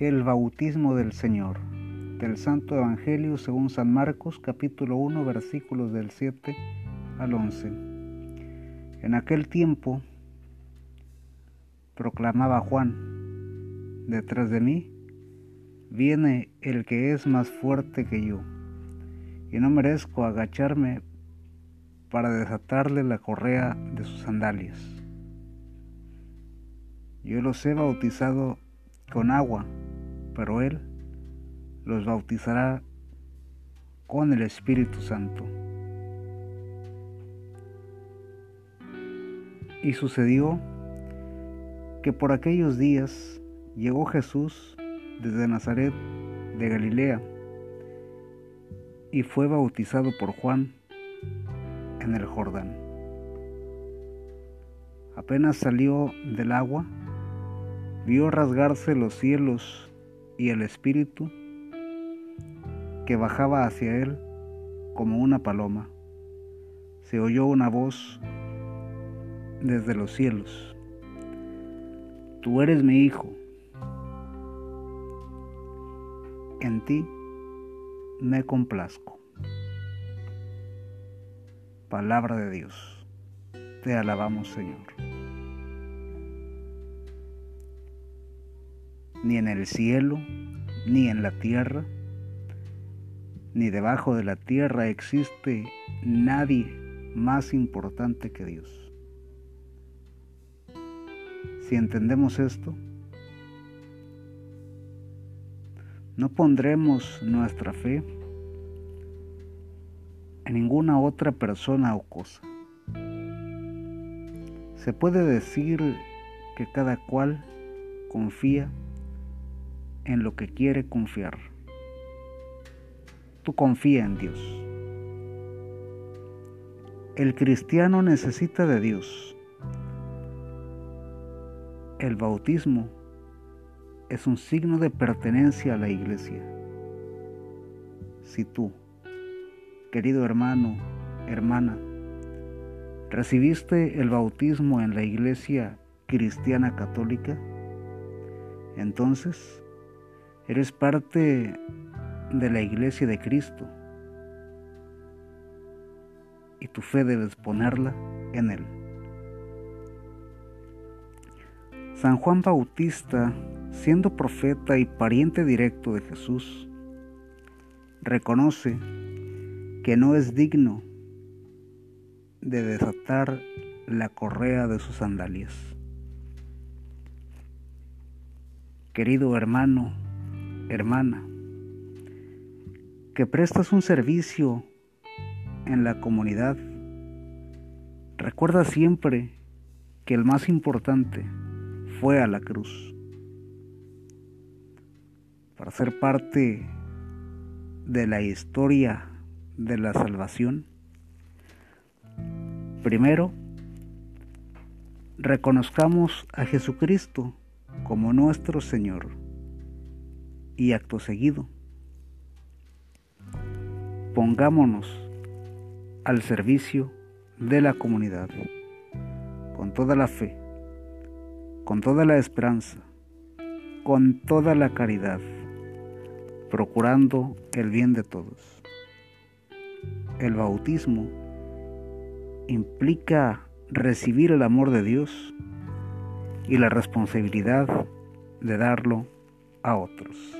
El bautismo del Señor del Santo Evangelio según San Marcos capítulo 1 versículos del 7 al 11. En aquel tiempo proclamaba Juan, detrás de mí viene el que es más fuerte que yo, y no merezco agacharme para desatarle la correa de sus sandalias. Yo los he bautizado con agua, pero Él los bautizará con el Espíritu Santo. Y sucedió que por aquellos días llegó Jesús desde Nazaret de Galilea y fue bautizado por Juan en el Jordán. Apenas salió del agua, vio rasgarse los cielos y el Espíritu que bajaba hacia él como una paloma. Se oyó una voz desde los cielos. Tú eres mi hijo. En ti me complazco. Palabra de Dios. Te alabamos, Señor. Ni en el cielo, ni en la tierra, ni debajo de la tierra existe nadie más importante que Dios. Si entendemos esto, no pondremos nuestra fe en ninguna otra persona o cosa. Se puede decir que cada cual confía en lo que quiere confiar. Tú confía en Dios. El cristiano necesita de Dios. El bautismo es un signo de pertenencia a la iglesia. Si tú, querido hermano, hermana, recibiste el bautismo en la iglesia cristiana católica, entonces eres parte de la iglesia de Cristo y tu fe debes ponerla en Él. San Juan Bautista, siendo profeta y pariente directo de Jesús, reconoce que no es digno de desatar la correa de sus sandalias. Querido hermano, hermana, que prestas un servicio en la comunidad, recuerda siempre que el más importante fue a la cruz. Para ser parte de la historia de la salvación, primero reconozcamos a Jesucristo como nuestro Señor y acto seguido pongámonos al servicio de la comunidad, con toda la fe, con toda la esperanza, con toda la caridad, procurando el bien de todos. El bautismo implica recibir el amor de Dios y la responsabilidad de darlo a otros.